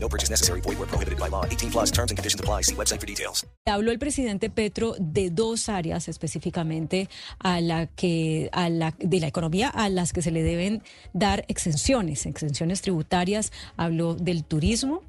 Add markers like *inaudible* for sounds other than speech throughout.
No purchase necessary. Void where prohibited by law. 18 plus terms and conditions apply. See website for details. Habló el presidente Petro de dos áreas específicamente a la que, a la, de la economía a las que se le deben dar exenciones, exenciones tributarias. Habló del turismo,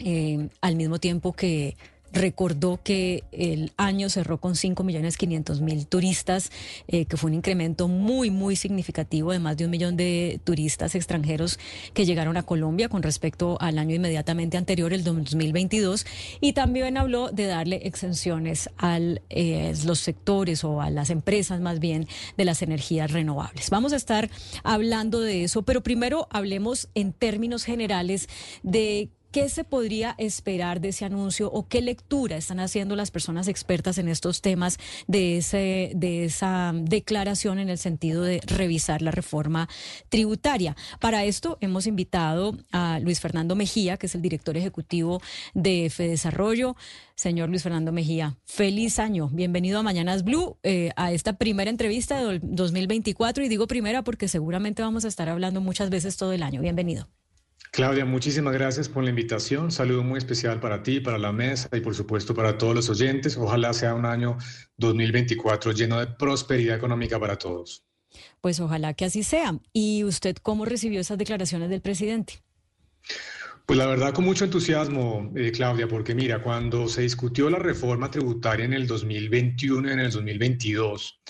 eh, al mismo tiempo que recordó que el año cerró con 5 millones 500 mil turistas, eh, que fue un incremento muy, muy significativo de más de un millón de turistas extranjeros que llegaron a Colombia con respecto al año inmediatamente anterior, el 2022. Y también habló de darle exenciones a eh, los sectores o a las empresas más bien de las energías renovables. Vamos a estar hablando de eso, pero primero hablemos en términos generales de ¿Qué se podría esperar de ese anuncio o qué lectura están haciendo las personas expertas en estos temas de, ese, de esa declaración en el sentido de revisar la reforma tributaria? Para esto hemos invitado a Luis Fernando Mejía, que es el director ejecutivo de Fedesarrollo. Señor Luis Fernando Mejía, feliz año. Bienvenido a Mañanas Blue, eh, a esta primera entrevista del 2024. Y digo primera porque seguramente vamos a estar hablando muchas veces todo el año. Bienvenido. Claudia, muchísimas gracias por la invitación. Saludo muy especial para ti, para la mesa y por supuesto para todos los oyentes. Ojalá sea un año 2024 lleno de prosperidad económica para todos. Pues ojalá que así sea. ¿Y usted cómo recibió esas declaraciones del presidente? Pues la verdad con mucho entusiasmo, eh, Claudia, porque mira, cuando se discutió la reforma tributaria en el 2021 y en el 2022,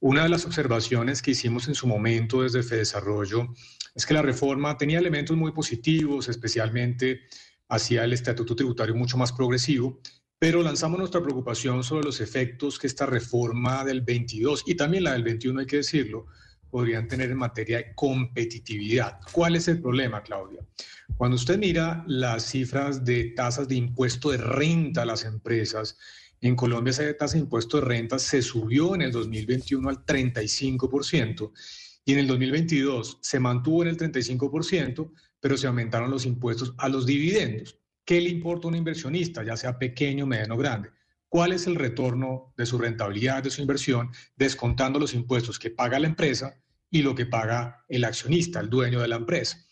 una de las observaciones que hicimos en su momento desde Fedesarrollo es que la reforma tenía elementos muy positivos, especialmente hacia el estatuto tributario mucho más progresivo, pero lanzamos nuestra preocupación sobre los efectos que esta reforma del 22 y también la del 21, hay que decirlo, podrían tener en materia de competitividad. ¿Cuál es el problema, Claudia? Cuando usted mira las cifras de tasas de impuesto de renta a las empresas, en Colombia esa tasa de impuesto de renta se subió en el 2021 al 35% y en el 2022 se mantuvo en el 35%, pero se aumentaron los impuestos a los dividendos. ¿Qué le importa a un inversionista, ya sea pequeño, mediano o grande? ¿Cuál es el retorno de su rentabilidad, de su inversión, descontando los impuestos que paga la empresa y lo que paga el accionista, el dueño de la empresa?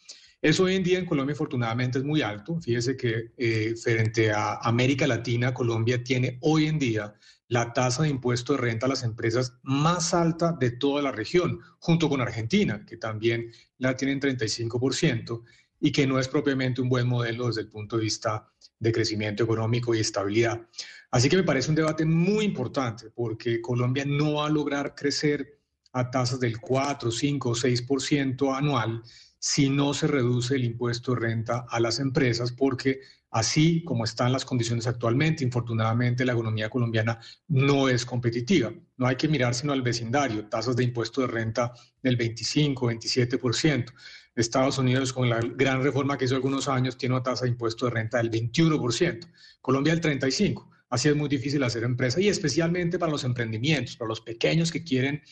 Eso hoy en día en Colombia afortunadamente es muy alto. Fíjese que eh, frente a América Latina, Colombia tiene hoy en día la tasa de impuesto de renta a las empresas más alta de toda la región, junto con Argentina, que también la tiene en 35% y que no es propiamente un buen modelo desde el punto de vista de crecimiento económico y estabilidad. Así que me parece un debate muy importante porque Colombia no va a lograr crecer a tasas del 4, 5 o 6% anual si no se reduce el impuesto de renta a las empresas, porque así como están las condiciones actualmente, infortunadamente la economía colombiana no es competitiva. No hay que mirar sino al vecindario, tasas de impuesto de renta del 25, 27%. Estados Unidos, con la gran reforma que hizo algunos años, tiene una tasa de impuesto de renta del 21%, Colombia del 35%. Así es muy difícil hacer empresa y especialmente para los emprendimientos, para los pequeños que quieren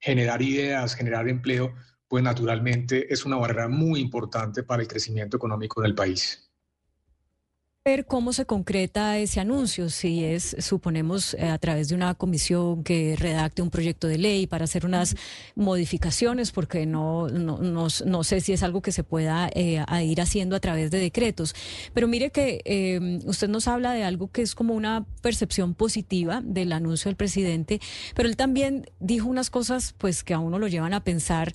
generar ideas, generar empleo, pues naturalmente es una barrera muy importante para el crecimiento económico del país ver cómo se concreta ese anuncio, si es, suponemos, eh, a través de una comisión que redacte un proyecto de ley para hacer unas modificaciones, porque no, no, no, sé si es algo que se pueda eh, ir haciendo a través de decretos. Pero mire que eh, usted nos habla de algo que es como una percepción positiva del anuncio del presidente, pero él también dijo unas cosas pues que a uno lo llevan a pensar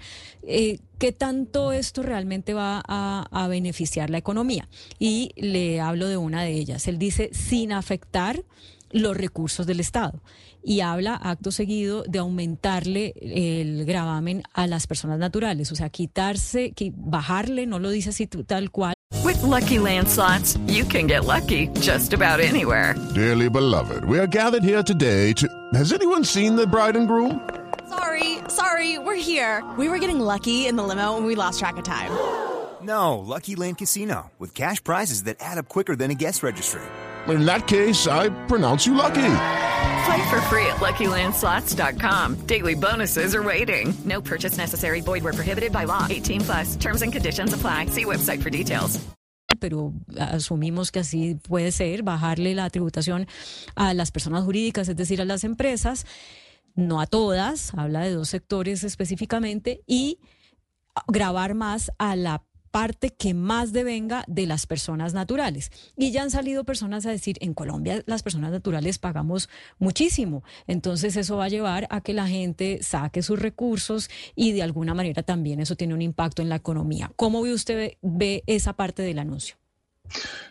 qué tanto esto realmente va a, beneficiar la economía. Y le hablo de una de ellas. Él dice, sin afectar los recursos del Estado. Y habla acto seguido de aumentarle el gravamen a las personas naturales, o sea, quitarse, bajarle, no lo dice así tal cual. With lucky landslots, you can get lucky just about anywhere. Dearly beloved, we are gathered here today to. Has anyone seen the bride and groom? Sorry, sorry, we're here. We were getting lucky in the limo and we lost track of time. No, Lucky Land Casino, with cash prizes that add up quicker than a guest registry. in that case, I pronounce you lucky. Play for free at LuckyLandSlots.com. Daily bonuses are waiting. No purchase necessary. Void were prohibited by law. 18 plus. Terms and conditions apply. See website for details. pero eh, asumimos que así puede ser, bajarle la tributación a las personas jurídicas, es decir, a las empresas, no a todas, habla de dos sectores específicamente, y grabar más a la parte que más devenga de las personas naturales. Y ya han salido personas a decir, en Colombia las personas naturales pagamos muchísimo. Entonces eso va a llevar a que la gente saque sus recursos y de alguna manera también eso tiene un impacto en la economía. ¿Cómo ve usted ve esa parte del anuncio?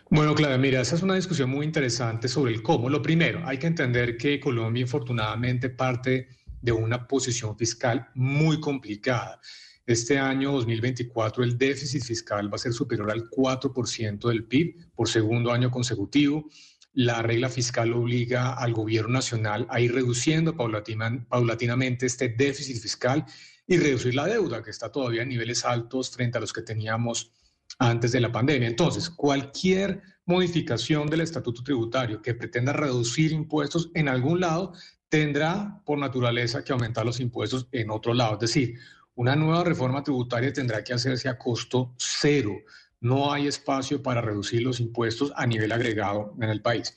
Bueno, Claudia, mira, esa es una discusión muy interesante sobre el cómo. Lo primero, hay que entender que Colombia infortunadamente parte de una posición fiscal muy complicada. Este año 2024 el déficit fiscal va a ser superior al 4% del PIB por segundo año consecutivo. La regla fiscal obliga al gobierno nacional a ir reduciendo paulatinamente este déficit fiscal y reducir la deuda, que está todavía en niveles altos frente a los que teníamos antes de la pandemia. Entonces, cualquier modificación del estatuto tributario que pretenda reducir impuestos en algún lado tendrá por naturaleza que aumentar los impuestos en otro lado. Es decir, una nueva reforma tributaria tendrá que hacerse a costo cero. No hay espacio para reducir los impuestos a nivel agregado en el país.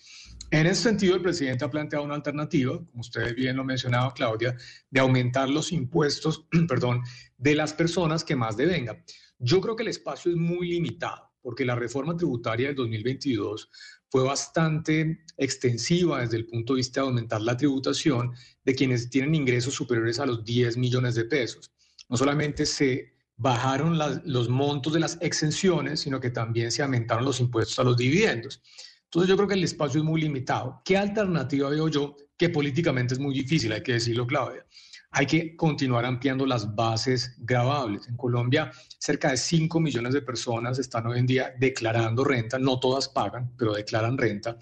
En ese sentido, el presidente ha planteado una alternativa, como ustedes bien lo mencionaba, Claudia, de aumentar los impuestos, *clears throat* perdón, de las personas que más devengan. Yo creo que el espacio es muy limitado, porque la reforma tributaria del 2022 fue bastante extensiva desde el punto de vista de aumentar la tributación de quienes tienen ingresos superiores a los 10 millones de pesos no solamente se bajaron los montos de las exenciones, sino que también se aumentaron los impuestos a los dividendos. Entonces yo creo que el espacio es muy limitado. ¿Qué alternativa veo yo? Que políticamente es muy difícil, hay que decirlo, Claudia. Hay que continuar ampliando las bases grabables. En Colombia, cerca de 5 millones de personas están hoy en día declarando renta. No todas pagan, pero declaran renta.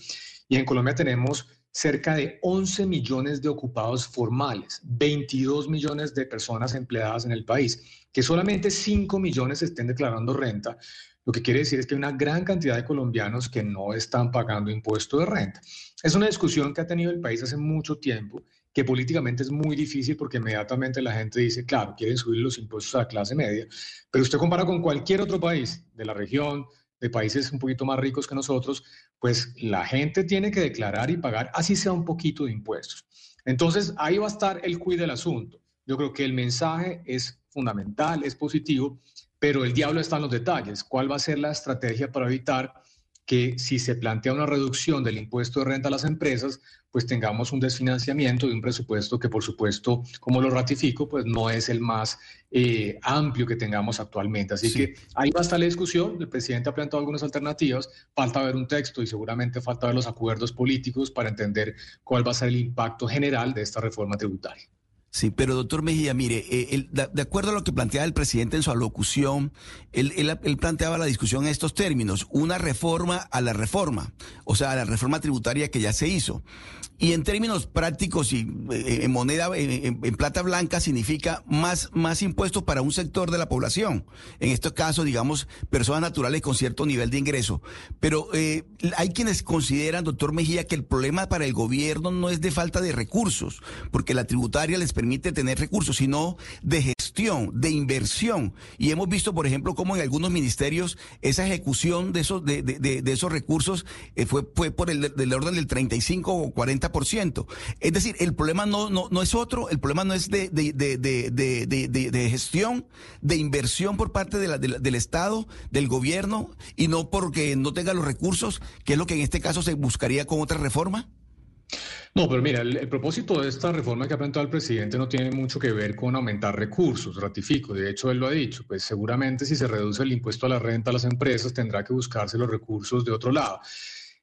Y en Colombia tenemos cerca de 11 millones de ocupados formales, 22 millones de personas empleadas en el país, que solamente 5 millones estén declarando renta, lo que quiere decir es que hay una gran cantidad de colombianos que no están pagando impuesto de renta. Es una discusión que ha tenido el país hace mucho tiempo, que políticamente es muy difícil porque inmediatamente la gente dice, claro, quieren subir los impuestos a la clase media, pero usted compara con cualquier otro país de la región, de países un poquito más ricos que nosotros, pues la gente tiene que declarar y pagar así sea un poquito de impuestos. Entonces, ahí va a estar el cuid del asunto. Yo creo que el mensaje es fundamental, es positivo, pero el diablo está en los detalles. ¿Cuál va a ser la estrategia para evitar que si se plantea una reducción del impuesto de renta a las empresas, pues tengamos un desfinanciamiento de un presupuesto que, por supuesto, como lo ratifico, pues no es el más eh, amplio que tengamos actualmente. Así que ahí va a estar la discusión. El presidente ha planteado algunas alternativas. Falta ver un texto y seguramente falta ver los acuerdos políticos para entender cuál va a ser el impacto general de esta reforma tributaria. Sí, pero doctor Mejía, mire, eh, de, acuerdo a lo que planteaba el presidente en su alocución, él, él, planteaba la discusión en estos términos, una reforma a la reforma, o sea, a la reforma tributaria que ya se hizo. Y en términos prácticos y eh, en moneda, en, plata blanca, significa más, más impuestos para un sector de la población. En este caso, digamos, personas naturales con cierto nivel de ingreso. Pero eh, hay quienes consideran, doctor Mejía, que el problema para el gobierno no es de falta de recursos, porque la tributaria les permite tener recursos, sino de gestión, de inversión. Y hemos visto, por ejemplo, cómo en algunos ministerios esa ejecución de esos, de, de, de esos recursos eh, fue, fue por el del orden del 35 o 40%. Es decir, el problema no, no, no es otro, el problema no es de, de gestión, de inversión por parte de la, del Estado, del gobierno, y no porque no tenga los recursos, que es lo que en este caso se buscaría con otra reforma. No, pero mira, el, propósito de esta reforma que ha planteado el presidente no tiene mucho que ver con aumentar recursos, ratifico, de hecho él lo ha dicho, pues seguramente si se reduce el impuesto a la renta a las empresas tendrá que buscarse los recursos de otro lado.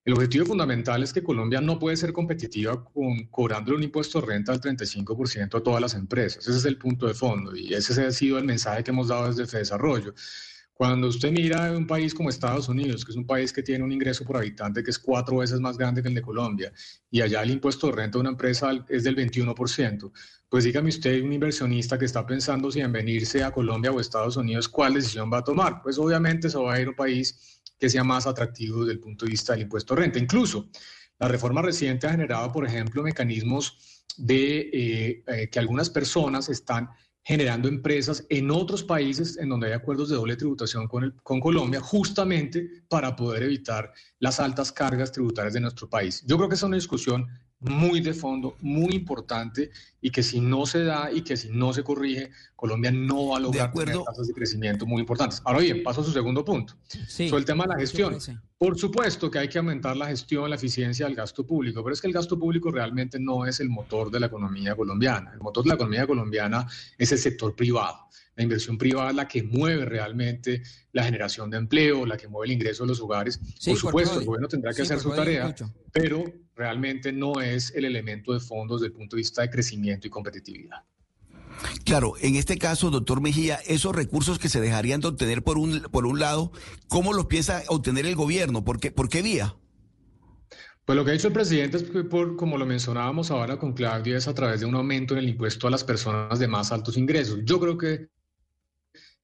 El objetivo fundamental es que Colombia no puede ser competitiva con, cobrando un impuesto de renta al 35% a todas las empresas. Ese es el punto de fondo y ese ha sido el mensaje que hemos dado desde Desarrollo. Cuando usted mira un país como Estados Unidos, que es un país que tiene un ingreso por habitante que es cuatro veces más grande que el de Colombia, y allá el impuesto de renta de una empresa es del 21%, pues dígame usted, un inversionista que está pensando si en venirse a Colombia o Estados Unidos, ¿cuál decisión va a tomar? Pues obviamente se va a ir a un país que sea más atractivo desde el punto de vista del impuesto de renta. Incluso la reforma reciente ha generado, por ejemplo, mecanismos de eh, eh, que algunas personas están generando empresas en otros países en donde hay acuerdos de doble tributación con, con Colombia, justamente para poder evitar las altas cargas tributarias de nuestro país. Yo creo que es una discusión muy de fondo, muy importante y que si no se da y que si no se corrige, Colombia no va a lograr tener tasas de crecimiento muy importantes. Ahora bien, paso a su segundo punto. Sí, Sobre el tema de la gestión. Por supuesto que hay que aumentar la gestión, la eficiencia del gasto público, pero es que el gasto público realmente no es el motor de la economía colombiana. El motor de la economía colombiana es el sector privado. La inversión privada es la que mueve realmente la generación de empleo, la que mueve el ingreso de los hogares. por supuesto, el gobierno tendrá que hacer su tarea, pero realmente no es el elemento de fondo desde el punto de vista de crecimiento y competitividad. Claro, en este caso, doctor Mejía, esos recursos que se dejarían de obtener por un, por un lado, ¿cómo los piensa obtener el gobierno? ¿Por qué, por qué vía? Pues lo que ha hecho el presidente es que, por, como lo mencionábamos ahora con Claudia, es a través de un aumento en el impuesto a las personas de más altos ingresos. Yo creo que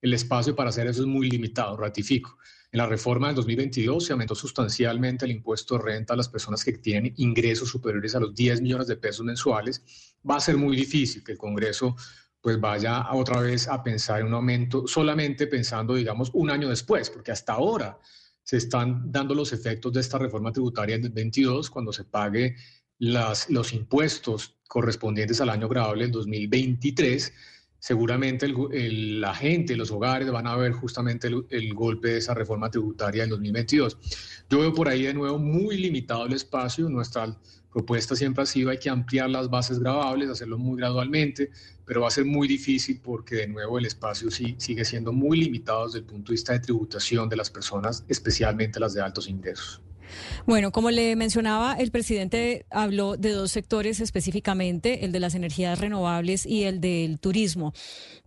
el espacio para hacer eso es muy limitado, ratifico. En la reforma del 2022 se aumentó sustancialmente el impuesto de renta a las personas que tienen ingresos superiores a los 10 millones de pesos mensuales. Va a ser muy difícil que el Congreso pues vaya otra vez a pensar en un aumento solamente pensando, digamos, un año después, porque hasta ahora se están dando los efectos de esta reforma tributaria del 22 cuando se pague las, los impuestos correspondientes al año grabable del 2023 seguramente la gente, los hogares van a ver justamente el, golpe de esa reforma tributaria del 2022. Yo veo por ahí de nuevo muy limitado el espacio. Nuestra propuesta siempre ha sido hay que ampliar las bases grabables, hacerlo muy gradualmente, pero va a ser muy difícil porque de nuevo el espacio sí, sigue siendo muy limitado desde el punto de vista de tributación de las personas, especialmente las de altos ingresos. Bueno, como le mencionaba, el presidente habló de dos sectores específicamente, el de las energías renovables y el del turismo.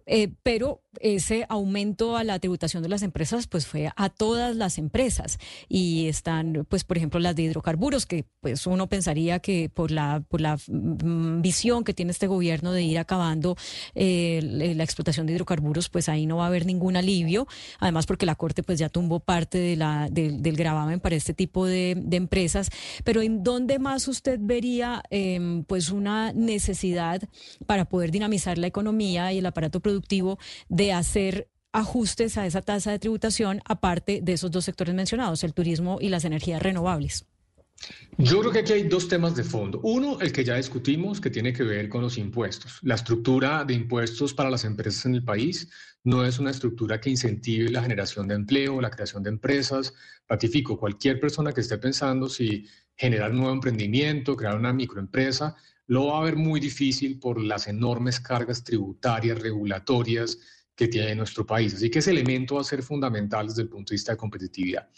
Eh, pero ese aumento a la tributación de las empresas pues fue a todas las empresas. Y están pues por ejemplo las de hidrocarburos que pues uno pensaría que por la por la mm, visión que tiene este gobierno de ir acabando eh, la explotación de hidrocarburos pues ahí no va a haber ningún alivio. Además porque la corte pues ya tumbó parte del gravamen para este tipo de, empresas. Pero en dónde más usted vería em, pues una necesidad para poder dinamizar la economía y el aparato productivo de hacer ajustes a esa tasa de tributación, aparte de esos dos sectores mencionados, el turismo y las energías renovables? Yo creo que aquí hay dos temas de fondo. Uno, el que ya discutimos, que tiene que ver con los impuestos. La estructura de impuestos para las empresas en el país no es una estructura que incentive la generación de empleo, la creación de empresas. Ratifico, cualquier persona que esté pensando si generar un nuevo emprendimiento, crear una microempresa, lo va a ver muy difícil por las enormes cargas tributarias, regulatorias que tiene nuestro país. Así que ese elemento va a ser fundamental desde el punto de vista de competitividad.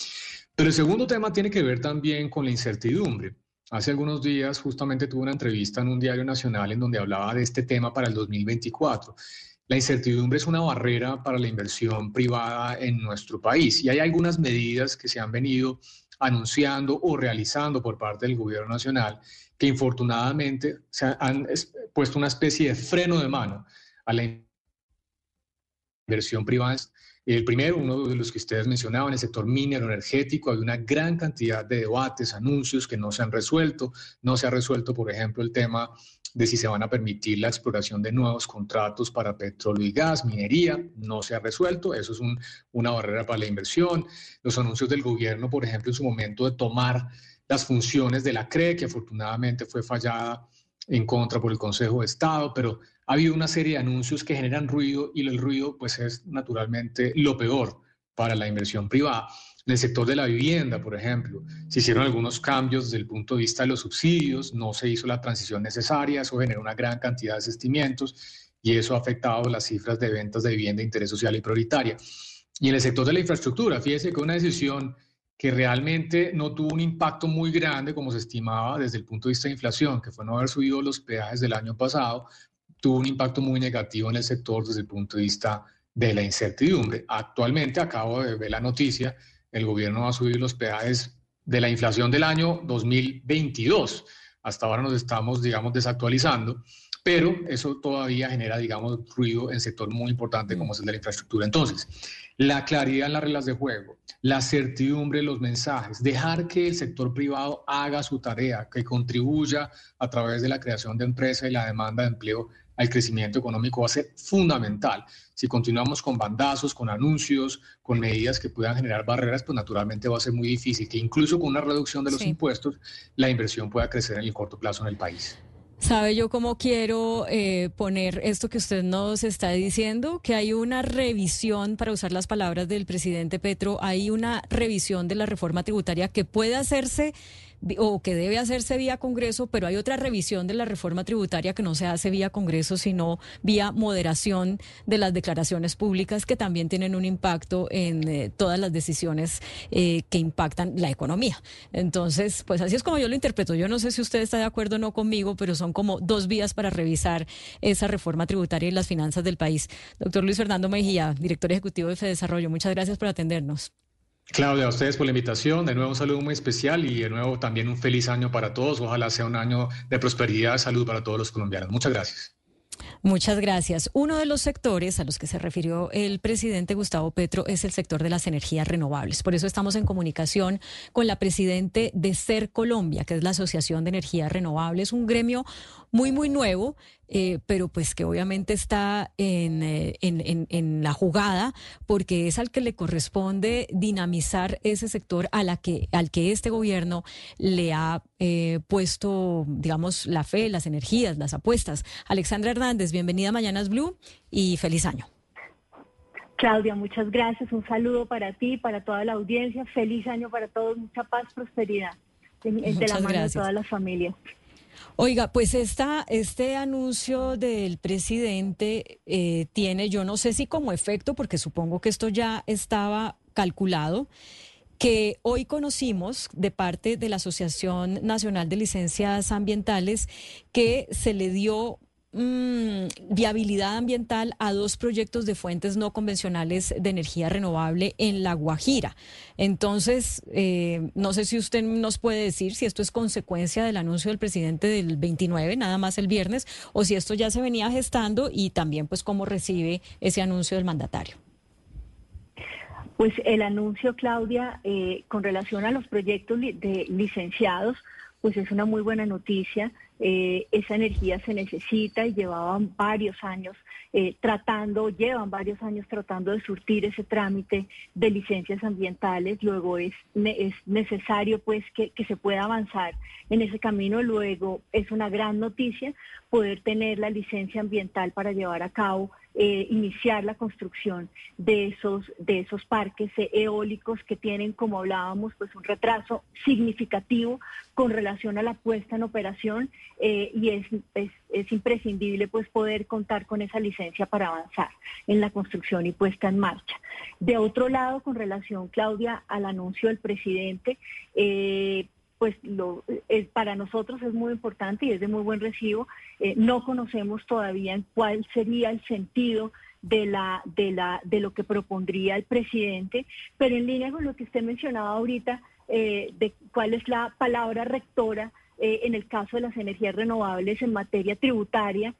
Pero el segundo tema tiene que ver también con la incertidumbre. Hace algunos días justamente tuve una entrevista en un diario nacional en donde hablaba de este tema para el 2024. La incertidumbre es una barrera para la inversión privada en nuestro país y hay algunas medidas que se han venido anunciando o realizando por parte del gobierno nacional que infortunadamente se han puesto una especie de freno de mano a la inversión privada. El primero, uno de los que ustedes mencionaban, el sector minero energético, hay una gran cantidad de debates, anuncios que no se han resuelto. No se ha resuelto, por ejemplo, el tema de si se van a permitir la exploración de nuevos contratos para petróleo y gas, minería, no se ha resuelto, eso es una barrera para la inversión. Los anuncios del gobierno, por ejemplo, en su momento de tomar las funciones de la CRE, que afortunadamente fue fallada en contra por el Consejo de Estado, pero ha habido una serie de anuncios que generan ruido y el ruido pues es naturalmente lo peor para la inversión privada. En el sector de la vivienda, por ejemplo, se hicieron algunos cambios desde el punto de vista de los subsidios, no se hizo la transición necesaria, eso generó una gran cantidad de desistimientos y eso ha afectado las cifras de ventas de vivienda de interés social y prioritaria. Y en el sector de la infraestructura, fíjese que una decisión que realmente no tuvo un impacto muy grande como se estimaba desde el punto de vista de inflación, que fue no haber subido los peajes del año pasado, tuvo un impacto muy negativo en el sector desde el punto de vista de la incertidumbre. Actualmente, acabo de ver la noticia, el gobierno va a subir los peajes de la inflación del año 2022. Hasta ahora nos estamos, digamos, desactualizando, pero eso todavía genera, digamos, ruido en sector muy importante como es el de la infraestructura. Entonces, la claridad en las reglas de juego, la certidumbre en los mensajes, dejar que el sector privado haga su tarea, que contribuya a través de la creación de empresas y la demanda de empleo al crecimiento económico va a ser fundamental. Si continuamos con bandazos, con anuncios, con medidas que puedan generar barreras, pues naturalmente va a ser muy difícil que incluso con una reducción de los impuestos la inversión pueda crecer en el corto plazo en el país. ¿Sabe yo cómo quiero eh, poner esto que usted nos está diciendo? Que hay una revisión, para usar las palabras del presidente Petro, hay una revisión de la reforma tributaria que puede hacerse o que debe hacerse vía Congreso, pero hay otra revisión de la reforma tributaria que no se hace vía Congreso, sino vía moderación de las declaraciones públicas que también tienen un impacto en eh, todas las decisiones eh, que impactan la economía. Entonces, pues así es como yo lo interpreto. Yo no sé si usted está de acuerdo o no conmigo, pero son como dos vías para revisar esa reforma tributaria y las finanzas del país. Doctor Luis Fernando Mejía, director ejecutivo de Desarrollo, muchas gracias por atendernos. Claudia, a ustedes por la invitación. De nuevo un saludo muy especial y de nuevo también un feliz año para todos. Ojalá sea un año de prosperidad salud para todos los colombianos. Muchas gracias. Muchas gracias. Uno de los sectores a los que se refirió el presidente Gustavo Petro es el sector de las energías renovables. Por eso estamos en comunicación con la presidente de CER Colombia, que es la Asociación de Energías Renovables, un gremio muy, muy nuevo, eh, pero pues que obviamente está eh, en, en, la jugada porque es al que le corresponde dinamizar ese sector a la que, al que este gobierno le ha eh, puesto, digamos, la fe, las energías, las apuestas. Alexandra Hernández, bienvenida a Mañanas Blue y feliz año. Claudia, muchas gracias. Un saludo para ti, para toda la audiencia. Feliz año para todos. Mucha paz, prosperidad. De, la mano de todas las familias. Oiga, pues esta, este anuncio del presidente eh, tiene, yo no sé si como efecto, porque supongo que esto ya estaba calculado, que hoy conocimos de parte de la Asociación Nacional de Licencias Ambientales que se le dio Mm, viabilidad ambiental a dos proyectos de fuentes no convencionales de energía renovable en La Guajira. Entonces, eh, no sé si usted nos puede decir si esto es consecuencia del anuncio del presidente del 29, nada más el viernes, o si esto ya se venía gestando y también pues cómo recibe ese anuncio del mandatario. Pues el anuncio, Claudia, eh, con relación a los proyectos de licenciados, pues es una muy buena noticia. Eh, esa energía se necesita y llevaban varios años eh, tratando, llevan varios años tratando de surtir ese trámite de licencias ambientales. Luego es, es necesario pues que, que se pueda avanzar en ese camino. Luego es una gran noticia poder tener la licencia ambiental para llevar a cabo eh, iniciar la construcción de esos, de esos parques eólicos que tienen, como hablábamos, pues un retraso significativo con relación a la puesta en operación eh, y es, es, imprescindible pues poder contar con esa licencia para avanzar en la construcción y puesta en marcha. De otro lado, con relación, Claudia, al anuncio del presidente, eh, pues lo, es, para nosotros es muy importante y es de muy buen recibo. Eh, no conocemos todavía cuál sería el sentido de, la, de, la, de lo que propondría el presidente, pero en línea con lo que usted mencionaba ahorita, eh, de cuál es la palabra rectora eh, en el caso de las energías renovables en materia tributaria,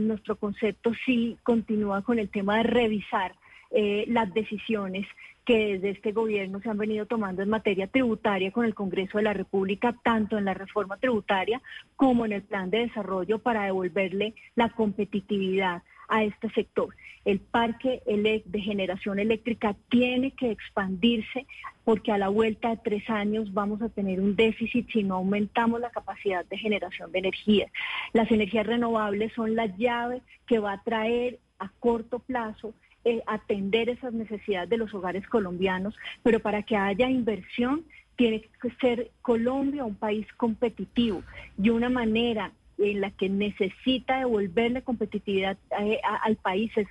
nuestro concepto sí continúa con el tema de revisar las decisiones que desde este gobierno se han venido tomando en materia tributaria con el Congreso de la República, tanto en la reforma tributaria como en el plan de desarrollo para devolverle la competitividad a este sector. El parque de generación eléctrica tiene que expandirse porque a la vuelta de tres años vamos a tener un déficit si no aumentamos la capacidad de generación de energía. Las energías renovables son la llave que va a traer a corto plazo eh, atender esas necesidades de los hogares colombianos, pero para que haya inversión tiene que ser Colombia un país competitivo y una manera en la que necesita devolverle competitividad eh, al país es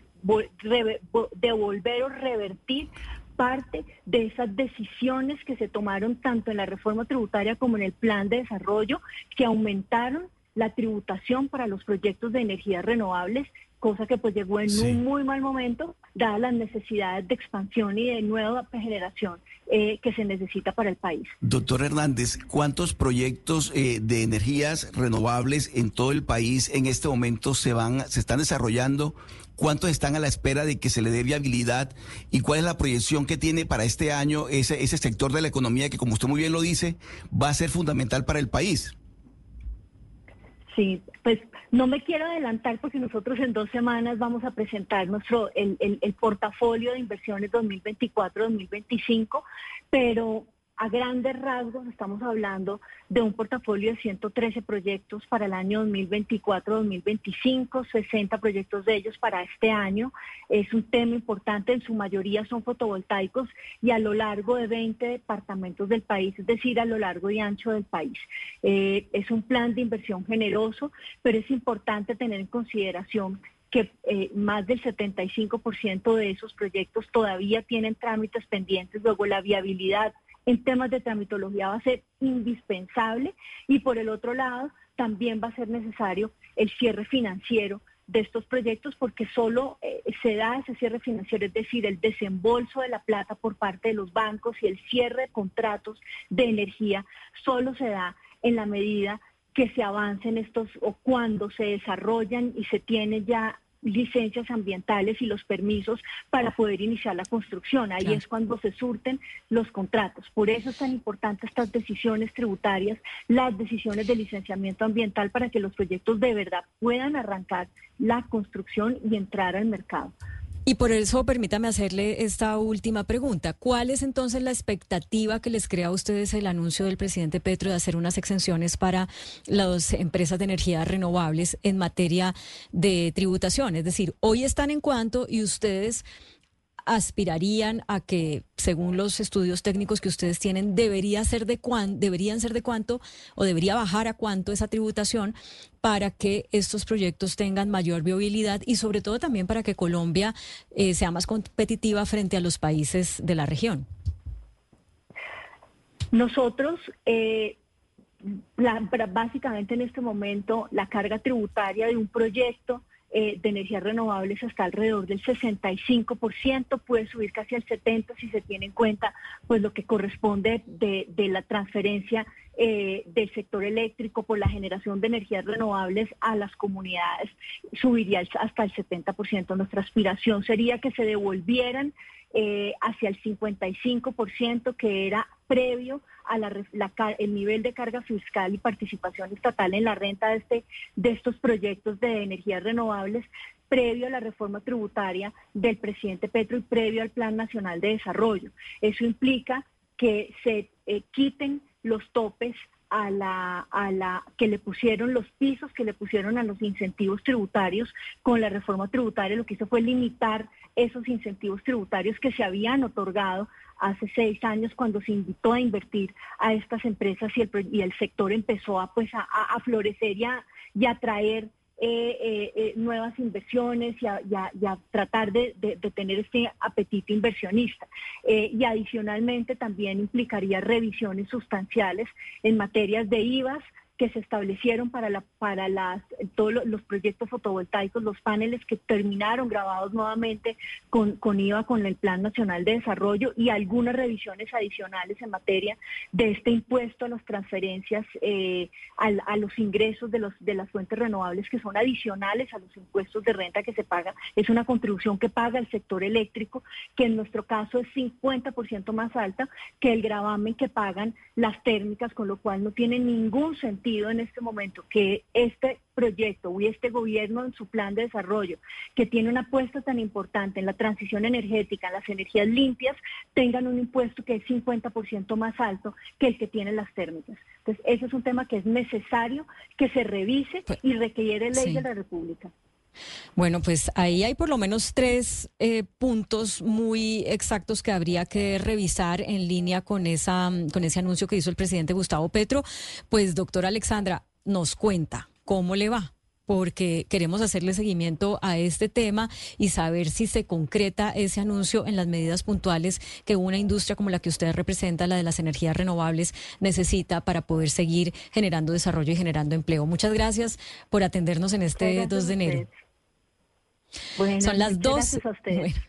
devolver o revertir parte de esas decisiones que se tomaron tanto en la reforma tributaria como en el plan de desarrollo que aumentaron la tributación para los proyectos de energías renovables, cosa que pues llegó en un muy mal momento, dadas las necesidades de expansión y de nueva generación eh, que se necesita para el país. Doctor Hernández, ¿cuántos proyectos eh, de energías renovables en todo el país en este momento se van, se están desarrollando? ¿Cuántos están a la espera de que se le dé viabilidad? ¿Y cuál es la proyección que tiene para este año ese, ese sector de la economía que, como usted muy bien lo dice, va a ser fundamental para el país? Sí, pues no me quiero adelantar porque nosotros en dos semanas vamos a presentar nuestro el, el, portafolio de inversiones 2024-2025, pero a grandes rasgos estamos hablando de un portafolio de 113 proyectos para el año 2024-2025, 60 proyectos de ellos para este año. Es un tema importante, en su mayoría son fotovoltaicos y a lo largo de 20 departamentos del país, es decir, a lo largo y ancho del país. Eh, es un plan de inversión generoso, pero es importante tener en consideración que eh, más del 75% de esos proyectos todavía tienen trámites pendientes, luego la viabilidad en temas de tramitología va a ser indispensable y por el otro lado también va a ser necesario el cierre financiero de estos proyectos porque solo eh, se da ese cierre financiero, es decir, el desembolso de la plata por parte de los bancos y el cierre de contratos de energía solo se da en la medida que se avancen estos o cuando se desarrollan y se tiene ya licencias ambientales y los permisos para poder iniciar la construcción. Ahí es cuando se surten los contratos. Por eso es tan importante estas decisiones tributarias, las decisiones de licenciamiento ambiental para que los proyectos de verdad puedan arrancar la construcción y entrar al mercado. Y por eso permítame hacerle esta última pregunta. ¿Cuál es entonces la expectativa que les crea a ustedes el anuncio del presidente Petro de hacer unas exenciones para las empresas de energías renovables en materia de tributación? Es decir, hoy están en cuanto y ustedes aspirarían a que, según los estudios técnicos que ustedes tienen, debería ser de cuán, deberían ser de cuánto o debería bajar a cuánto esa tributación para que estos proyectos tengan mayor viabilidad y sobre todo también para que Colombia eh, sea más competitiva frente a los países de la región? Nosotros, eh, básicamente en este momento, la carga tributaria de un proyecto eh, de energías renovables hasta alrededor del 65%, puede subir casi al 70% si se tiene en cuenta pues lo que corresponde de, la transferencia eh, del sector eléctrico por la generación de energías renovables a las comunidades, subiría hasta el 70%. Nuestra aspiración sería que se devolvieran eh, hacia el 55% que era previo a la, el nivel de carga fiscal y participación estatal en la renta de, este, de estos proyectos de energías renovables previo a la reforma tributaria del presidente Petro y previo al Plan Nacional de Desarrollo. Eso implica que se eh, quiten los topes a la, a la que le pusieron los pisos que le pusieron a los incentivos tributarios con la reforma tributaria lo que hizo fue limitar esos incentivos tributarios que se habían otorgado hace seis años cuando se invitó a invertir a estas empresas y el, y el sector empezó a pues a, florecer y a, y a traer eh, eh, eh, nuevas inversiones y a, tratar de, tener este apetito inversionista. y adicionalmente también implicaría revisiones sustanciales en materias de IVAs, que se establecieron para, la, para todos los proyectos fotovoltaicos, los paneles que terminaron grabados nuevamente con, con IVA, con el Plan Nacional de Desarrollo y algunas revisiones adicionales en materia de este impuesto a las transferencias, eh, a, los ingresos de, los, de las fuentes renovables que son adicionales a los impuestos de renta que se paga. Es una contribución que paga el sector eléctrico, que en nuestro caso es 50% más alta que el gravamen que pagan las térmicas, con lo cual no tiene ningún sentido en este momento que este proyecto y este gobierno en su plan de desarrollo, que tiene una apuesta tan importante en la transición energética, en las energías limpias, tengan un impuesto que es 50% más alto que el que tienen las térmicas. Entonces, ese es un tema que es necesario que se revise pues, y requiere ley de la República. Bueno, pues ahí hay por lo menos tres eh, puntos muy exactos que habría que revisar en línea con, esa, con ese anuncio que hizo el presidente Gustavo Petro. Pues, doctora Alexandra, nos cuenta cómo le va. Porque queremos hacerle seguimiento a este tema y saber si se concreta ese anuncio en las medidas puntuales que una industria como la que usted representa, la de las energías renovables, necesita para poder seguir generando desarrollo y generando empleo. Muchas gracias por atendernos en este 2 de enero. Bueno, Son las muchas dos. *laughs*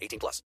18 plus.